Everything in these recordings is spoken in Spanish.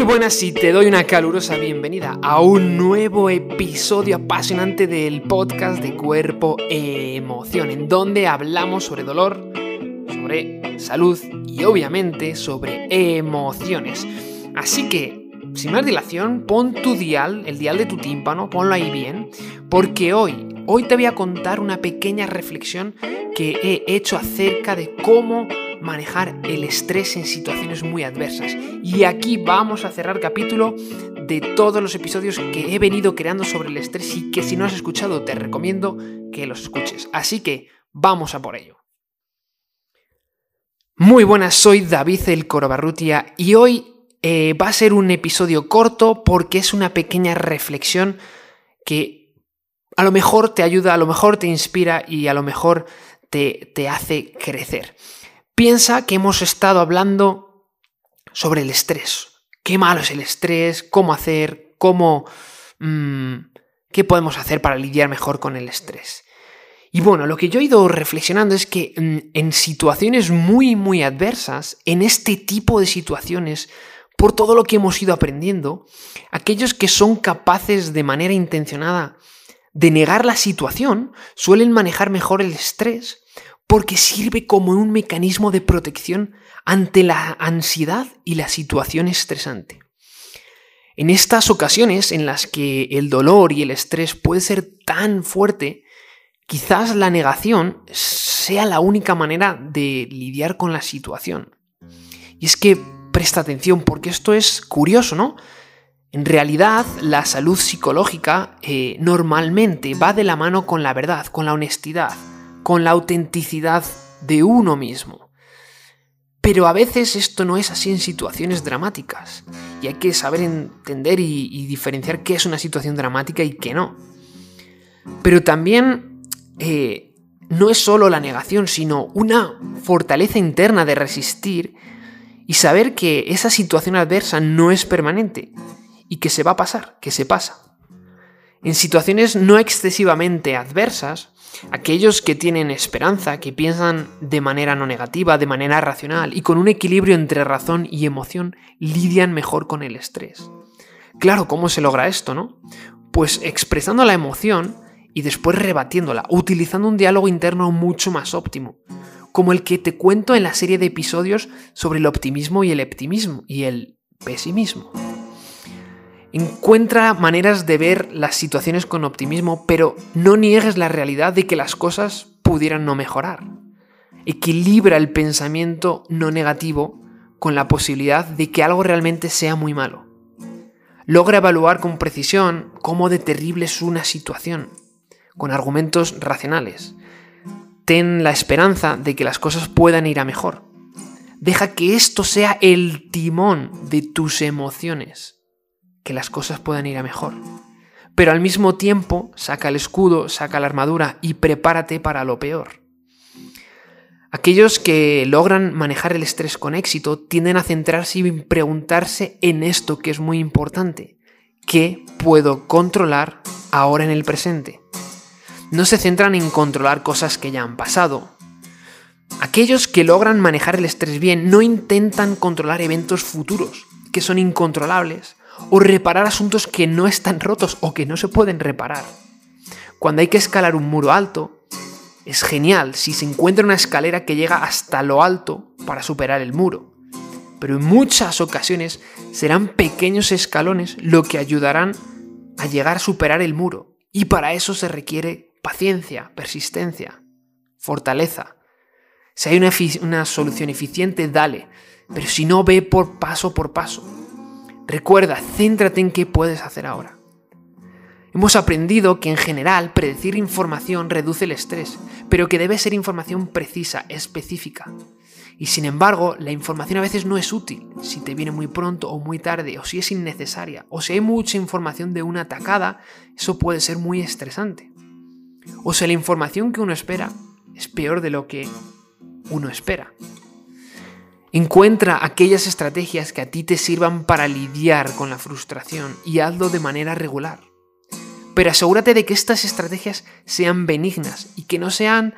Muy buenas y te doy una calurosa bienvenida a un nuevo episodio apasionante del podcast de Cuerpo Emoción, en donde hablamos sobre dolor, sobre salud y obviamente sobre emociones. Así que, sin más dilación, pon tu dial, el dial de tu tímpano, ponlo ahí bien, porque hoy, hoy te voy a contar una pequeña reflexión que he hecho acerca de cómo manejar el estrés en situaciones muy adversas. Y aquí vamos a cerrar capítulo de todos los episodios que he venido creando sobre el estrés y que si no has escuchado te recomiendo que los escuches. Así que vamos a por ello. Muy buenas, soy David el Corobarrutia y hoy eh, va a ser un episodio corto porque es una pequeña reflexión que a lo mejor te ayuda, a lo mejor te inspira y a lo mejor te, te hace crecer. Piensa que hemos estado hablando sobre el estrés. Qué malo es el estrés, cómo hacer, cómo... Mmm, qué podemos hacer para lidiar mejor con el estrés. Y bueno, lo que yo he ido reflexionando es que mm, en situaciones muy, muy adversas, en este tipo de situaciones, por todo lo que hemos ido aprendiendo, aquellos que son capaces de manera intencionada de negar la situación suelen manejar mejor el estrés porque sirve como un mecanismo de protección ante la ansiedad y la situación estresante. En estas ocasiones en las que el dolor y el estrés puede ser tan fuerte, quizás la negación sea la única manera de lidiar con la situación. Y es que presta atención porque esto es curioso, ¿no? En realidad, la salud psicológica eh, normalmente va de la mano con la verdad, con la honestidad, con la autenticidad de uno mismo. Pero a veces esto no es así en situaciones dramáticas, y hay que saber entender y, diferenciar qué es una situación dramática y qué no. Pero también eh, no es solo la negación, sino una fortaleza interna de resistir y saber que esa situación adversa no es permanente y que se va a pasar, que se pasa. En situaciones no excesivamente adversas, aquellos que tienen esperanza, que piensan de manera no negativa, de manera racional y con un equilibrio entre razón y emoción, lidian mejor con el estrés. Claro, ¿cómo se logra esto, no? Pues expresando la emoción y después rebatiéndola, utilizando un diálogo interno mucho más óptimo, como el que te cuento en la serie de episodios sobre el optimismo y el optimismo y el pesimismo. Encuentra maneras de ver las situaciones con optimismo, pero no niegues la realidad de que las cosas pudieran no mejorar. Equilibra el pensamiento no negativo con la posibilidad de que algo realmente sea muy malo. Logra evaluar con precisión cómo de terrible es una situación, con argumentos racionales. Ten la esperanza de que las cosas puedan ir a mejor. Deja que esto sea el timón de tus emociones que las cosas puedan ir a mejor. Pero al mismo tiempo, saca el escudo, saca la armadura y prepárate para lo peor. Aquellos que logran manejar el estrés con éxito tienden a centrarse y preguntarse en esto que es muy importante. ¿Qué puedo controlar ahora en el presente? No se centran en controlar cosas que ya han pasado. Aquellos que logran manejar el estrés bien no intentan controlar eventos futuros, que son incontrolables, o reparar asuntos que no están rotos o que no se pueden reparar. Cuando hay que escalar un muro alto, es genial si se encuentra una escalera que llega hasta lo alto para superar el muro. Pero en muchas ocasiones serán pequeños escalones lo que ayudarán a llegar a superar el muro. Y para eso se requiere paciencia, persistencia, fortaleza. Si hay una, una solución eficiente, dale. Pero si no, ve por paso por paso. Recuerda, céntrate en qué puedes hacer ahora. Hemos aprendido que en general predecir información reduce el estrés, pero que debe ser información precisa, específica. Y sin embargo, la información a veces no es útil, si te viene muy pronto o muy tarde, o si es innecesaria, o si hay mucha información de una atacada, eso puede ser muy estresante. O si la información que uno espera es peor de lo que uno espera. Encuentra aquellas estrategias que a ti te sirvan para lidiar con la frustración y hazlo de manera regular. Pero asegúrate de que estas estrategias sean benignas y que no sean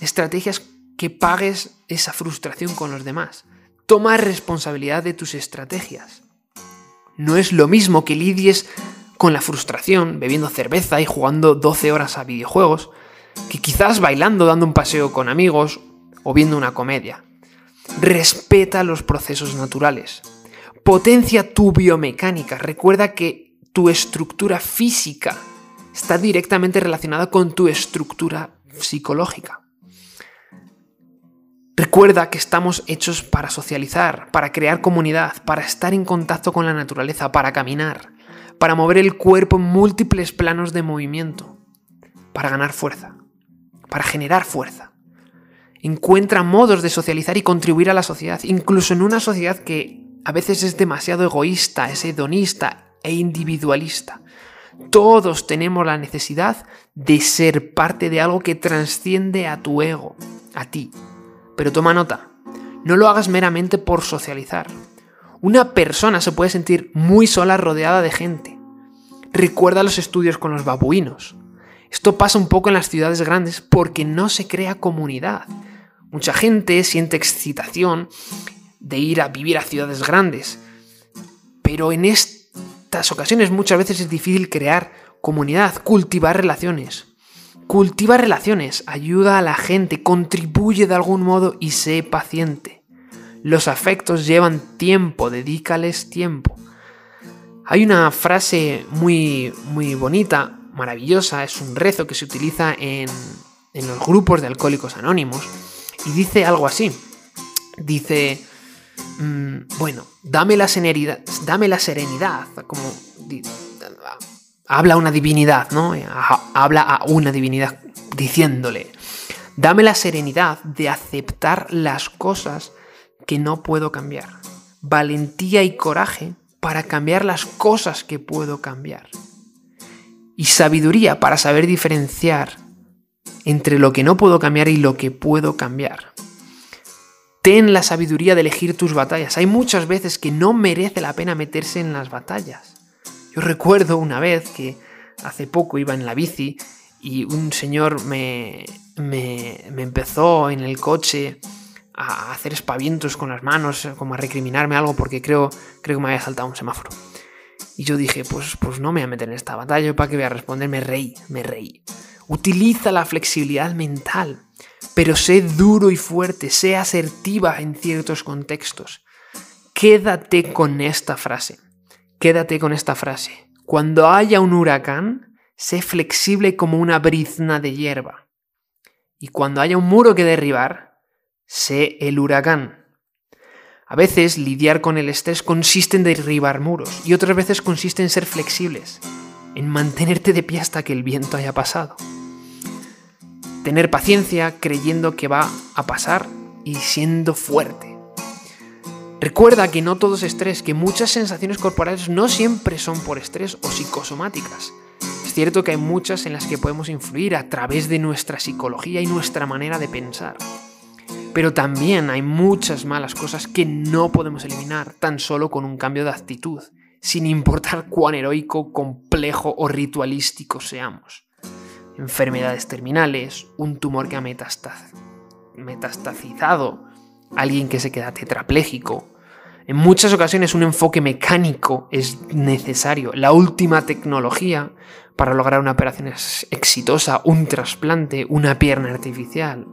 estrategias que pagues esa frustración con los demás. Toma responsabilidad de tus estrategias. No es lo mismo que lidies con la frustración bebiendo cerveza y jugando 12 horas a videojuegos, que quizás bailando dando un paseo con amigos o viendo una comedia. Respeta los procesos naturales. Potencia tu biomecánica. Recuerda que tu estructura física está directamente relacionada con tu estructura psicológica. Recuerda que estamos hechos para socializar, para crear comunidad, para estar en contacto con la naturaleza, para caminar, para mover el cuerpo en múltiples planos de movimiento, para ganar fuerza, para generar fuerza. Encuentra modos de socializar y contribuir a la sociedad, incluso en una sociedad que a veces es demasiado egoísta, es hedonista e individualista. Todos tenemos la necesidad de ser parte de algo que trasciende a tu ego, a ti. Pero toma nota, no lo hagas meramente por socializar. Una persona se puede sentir muy sola rodeada de gente. Recuerda los estudios con los babuinos. Esto pasa un poco en las ciudades grandes porque no se crea comunidad. Mucha gente siente excitación de ir a vivir a ciudades grandes. Pero en estas ocasiones muchas veces es difícil crear comunidad, cultivar relaciones. Cultiva relaciones, ayuda a la gente, contribuye de algún modo y sé paciente. Los afectos llevan tiempo, dedícales tiempo. Hay una frase muy, muy bonita, maravillosa, es un rezo que se utiliza en, en los grupos de alcohólicos anónimos y dice algo así. Dice, Mm, bueno, dame la serenidad, dame la serenidad, como habla una divinidad, ¿no? Habla a una divinidad diciéndole, dame la serenidad de aceptar las cosas que no puedo cambiar, valentía y coraje para cambiar las cosas que puedo cambiar, y sabiduría para saber diferenciar entre lo que no puedo cambiar y lo que puedo cambiar. Ten la sabiduría de elegir tus batallas. Hay muchas veces que no merece la pena meterse en las batallas. Yo recuerdo una vez que hace poco iba en la bici y un señor me, me, empezó en el coche a hacer espavientos con las manos, como a recriminarme algo porque creo, creo que me había saltado un semáforo. Y yo dije, pues, pues no me voy a meter en esta batalla, ¿para qué voy a responder? Me reí, me reí. Utiliza la flexibilidad mental. Pero sé duro y fuerte, sé asertiva en ciertos contextos. Quédate con esta frase. Quédate con esta frase. Cuando haya un huracán, sé flexible como una brizna de hierba. Y cuando haya un muro que derribar, sé el huracán. A veces lidiar con el estrés consiste en derribar muros y otras veces consiste en ser flexibles, en mantenerte de pie hasta que el viento haya pasado tener paciencia creyendo que va a pasar y siendo fuerte. Recuerda que no todo es estrés, que muchas sensaciones corporales no siempre son por estrés o psicosomáticas. Es cierto que hay muchas en las que podemos influir a través de nuestra psicología y nuestra manera de pensar. Pero también hay muchas malas cosas que no podemos eliminar tan solo con un cambio de actitud, sin importar cuán heroico, complejo o ritualístico seamos enfermedades terminales, un tumor que ha metastazizado, alguien que se queda tetrapléjico. En muchas ocasiones un enfoque mecánico es necesario, la última tecnología para lograr una operación exitosa, un trasplante, una pierna artificial.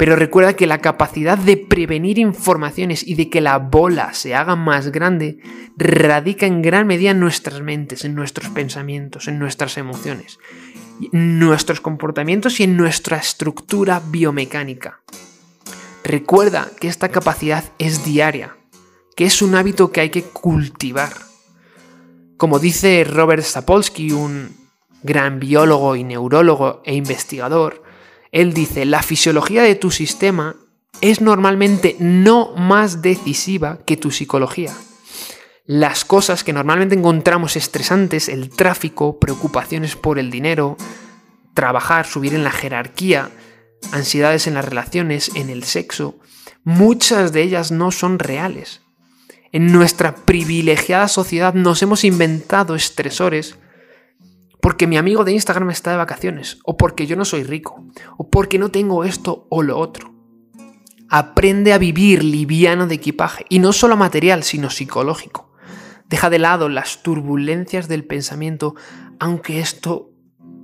Pero recuerda que la capacidad de prevenir informaciones y de que la bola se haga más grande radica en gran medida en nuestras mentes, en nuestros pensamientos, en nuestras emociones nuestros comportamientos y en nuestra estructura biomecánica. Recuerda que esta capacidad es diaria, que es un hábito que hay que cultivar. Como dice Robert Sapolsky, un gran biólogo y neurólogo e investigador, él dice, la fisiología de tu sistema es normalmente no más decisiva que tu psicología las cosas que normalmente encontramos estresantes, el tráfico, preocupaciones por el dinero, trabajar, subir en la jerarquía, ansiedades en las relaciones, en el sexo, muchas de ellas no son reales. En nuestra privilegiada sociedad nos hemos inventado estresores porque mi amigo de Instagram está de vacaciones, o porque yo no soy rico, o porque no tengo esto o lo otro. Aprende a vivir liviano de equipaje, y no solo material, sino psicológico. Deja de lado las turbulencias del pensamiento, aunque esto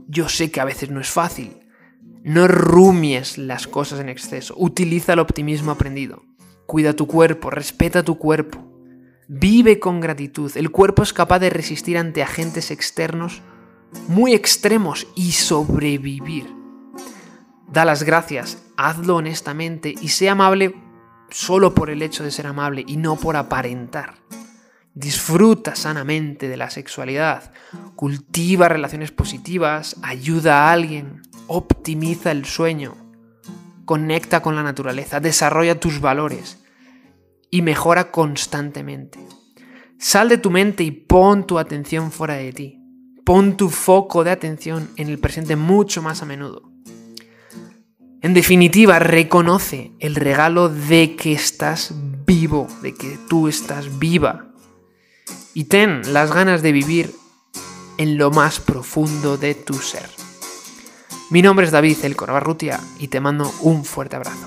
yo sé que a veces no es fácil. No rumies las cosas en exceso. Utiliza el optimismo aprendido. Cuida tu cuerpo, respeta tu cuerpo. Vive con gratitud. El cuerpo es capaz de resistir ante agentes externos muy extremos y sobrevivir. Da las gracias, hazlo honestamente y sé amable solo por el hecho de ser amable y no por aparentar. Disfruta sanamente de la sexualidad, cultiva relaciones positivas, ayuda a alguien, optimiza el sueño, conecta con la naturaleza, desarrolla tus valores y mejora constantemente. Sal de tu mente y pon tu atención fuera de ti. Pon tu foco de atención en el presente mucho más a menudo. En definitiva, reconoce el regalo de que estás vivo, de que tú estás viva. Y ten las ganas de vivir en lo más profundo de tu ser. Mi nombre es David El Corbarrutia y te mando un fuerte abrazo.